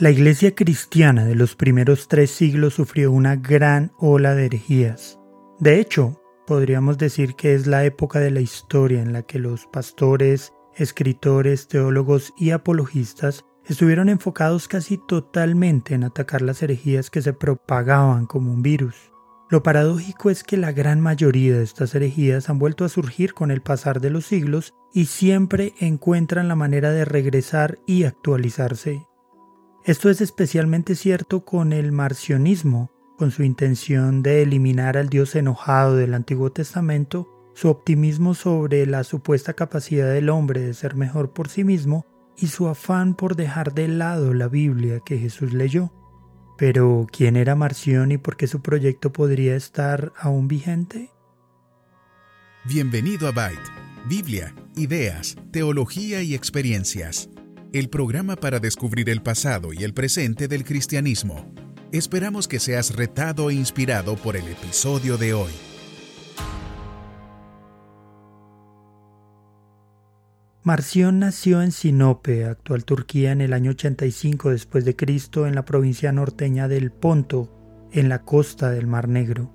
La iglesia cristiana de los primeros tres siglos sufrió una gran ola de herejías. De hecho, podríamos decir que es la época de la historia en la que los pastores, escritores, teólogos y apologistas estuvieron enfocados casi totalmente en atacar las herejías que se propagaban como un virus. Lo paradójico es que la gran mayoría de estas herejías han vuelto a surgir con el pasar de los siglos y siempre encuentran la manera de regresar y actualizarse. Esto es especialmente cierto con el marcionismo, con su intención de eliminar al Dios enojado del Antiguo Testamento, su optimismo sobre la supuesta capacidad del hombre de ser mejor por sí mismo y su afán por dejar de lado la Biblia que Jesús leyó. Pero, ¿quién era Marción y por qué su proyecto podría estar aún vigente? Bienvenido a Byte, Biblia, ideas, teología y experiencias el programa para descubrir el pasado y el presente del cristianismo. Esperamos que seas retado e inspirado por el episodio de hoy. Marción nació en Sinope, actual Turquía, en el año 85 después de Cristo en la provincia norteña del Ponto, en la costa del Mar Negro.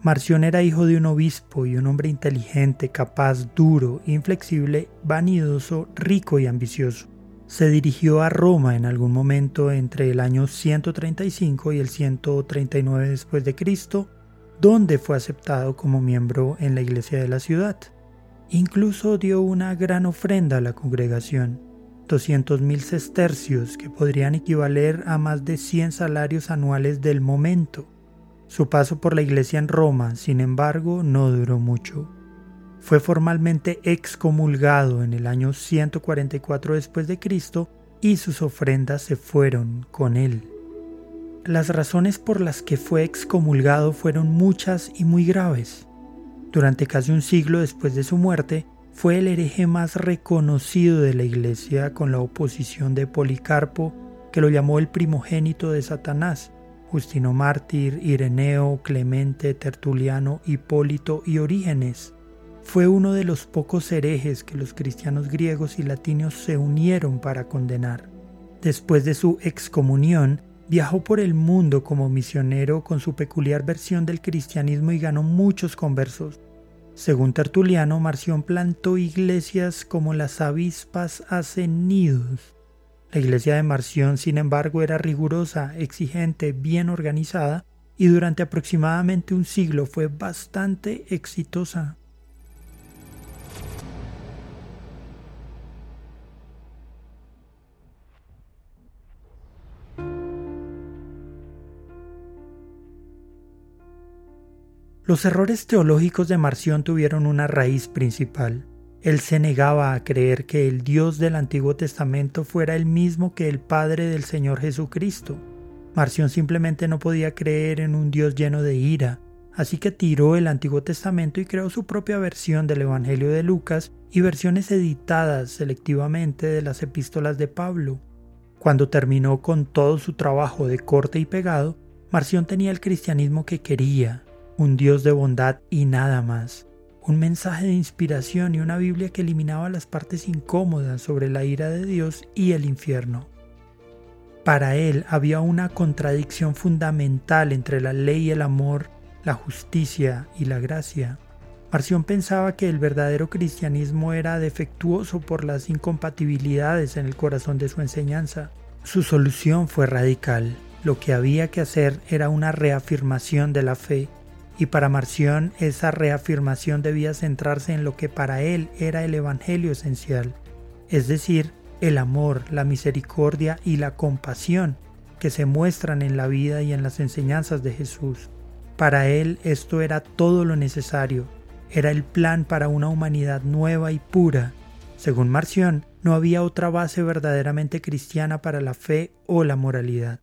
Marción era hijo de un obispo y un hombre inteligente, capaz, duro, inflexible, vanidoso, rico y ambicioso se dirigió a Roma en algún momento entre el año 135 y el 139 después de Cristo, donde fue aceptado como miembro en la iglesia de la ciudad. Incluso dio una gran ofrenda a la congregación, 200.000 sestercios que podrían equivaler a más de 100 salarios anuales del momento. Su paso por la iglesia en Roma, sin embargo, no duró mucho fue formalmente excomulgado en el año 144 después de Cristo y sus ofrendas se fueron con él. Las razones por las que fue excomulgado fueron muchas y muy graves. Durante casi un siglo después de su muerte, fue el hereje más reconocido de la Iglesia con la oposición de Policarpo, que lo llamó el primogénito de Satanás, Justino Mártir, Ireneo, Clemente, Tertuliano, Hipólito y Orígenes fue uno de los pocos herejes que los cristianos griegos y latinos se unieron para condenar. Después de su excomunión, viajó por el mundo como misionero con su peculiar versión del cristianismo y ganó muchos conversos. Según Tertuliano, Marción plantó iglesias como las avispas hacen nidos. La iglesia de Marción, sin embargo, era rigurosa, exigente, bien organizada y durante aproximadamente un siglo fue bastante exitosa. Los errores teológicos de Marción tuvieron una raíz principal. Él se negaba a creer que el Dios del Antiguo Testamento fuera el mismo que el Padre del Señor Jesucristo. Marción simplemente no podía creer en un Dios lleno de ira, así que tiró el Antiguo Testamento y creó su propia versión del Evangelio de Lucas y versiones editadas selectivamente de las epístolas de Pablo. Cuando terminó con todo su trabajo de corte y pegado, Marción tenía el cristianismo que quería, un Dios de bondad y nada más, un mensaje de inspiración y una Biblia que eliminaba las partes incómodas sobre la ira de Dios y el infierno. Para él había una contradicción fundamental entre la ley y el amor, la justicia y la gracia. Marción pensaba que el verdadero cristianismo era defectuoso por las incompatibilidades en el corazón de su enseñanza. Su solución fue radical. Lo que había que hacer era una reafirmación de la fe y para Marción esa reafirmación debía centrarse en lo que para él era el Evangelio esencial, es decir, el amor, la misericordia y la compasión que se muestran en la vida y en las enseñanzas de Jesús. Para él esto era todo lo necesario, era el plan para una humanidad nueva y pura. Según Marción, no había otra base verdaderamente cristiana para la fe o la moralidad.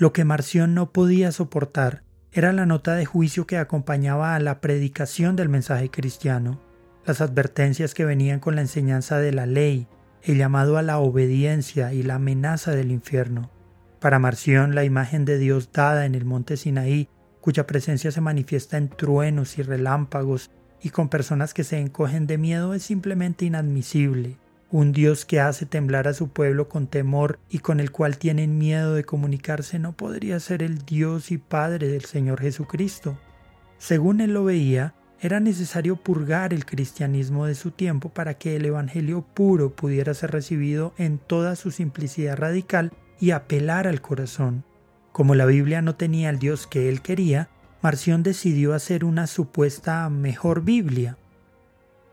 Lo que Marción no podía soportar era la nota de juicio que acompañaba a la predicación del mensaje cristiano, las advertencias que venían con la enseñanza de la ley, el llamado a la obediencia y la amenaza del infierno. Para Marción, la imagen de Dios dada en el monte Sinaí cuya presencia se manifiesta en truenos y relámpagos y con personas que se encogen de miedo es simplemente inadmisible. Un Dios que hace temblar a su pueblo con temor y con el cual tienen miedo de comunicarse no podría ser el Dios y Padre del Señor Jesucristo. Según él lo veía, era necesario purgar el cristianismo de su tiempo para que el Evangelio puro pudiera ser recibido en toda su simplicidad radical y apelar al corazón. Como la Biblia no tenía el Dios que él quería, Marción decidió hacer una supuesta mejor Biblia.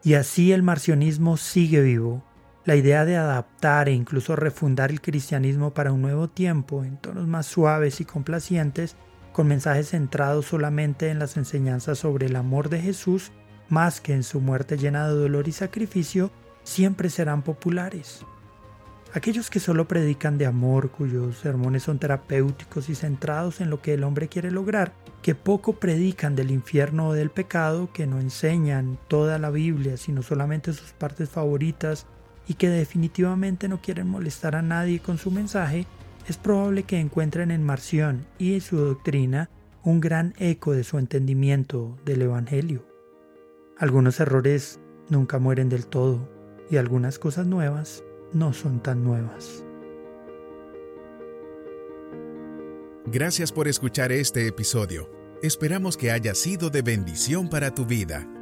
Y así el marcionismo sigue vivo. La idea de adaptar e incluso refundar el cristianismo para un nuevo tiempo en tonos más suaves y complacientes, con mensajes centrados solamente en las enseñanzas sobre el amor de Jesús, más que en su muerte llena de dolor y sacrificio, siempre serán populares. Aquellos que solo predican de amor, cuyos sermones son terapéuticos y centrados en lo que el hombre quiere lograr, que poco predican del infierno o del pecado, que no enseñan toda la Biblia, sino solamente sus partes favoritas y que definitivamente no quieren molestar a nadie con su mensaje, es probable que encuentren en Marción y en su doctrina un gran eco de su entendimiento del Evangelio. Algunos errores nunca mueren del todo y algunas cosas nuevas no son tan nuevas. Gracias por escuchar este episodio. Esperamos que haya sido de bendición para tu vida.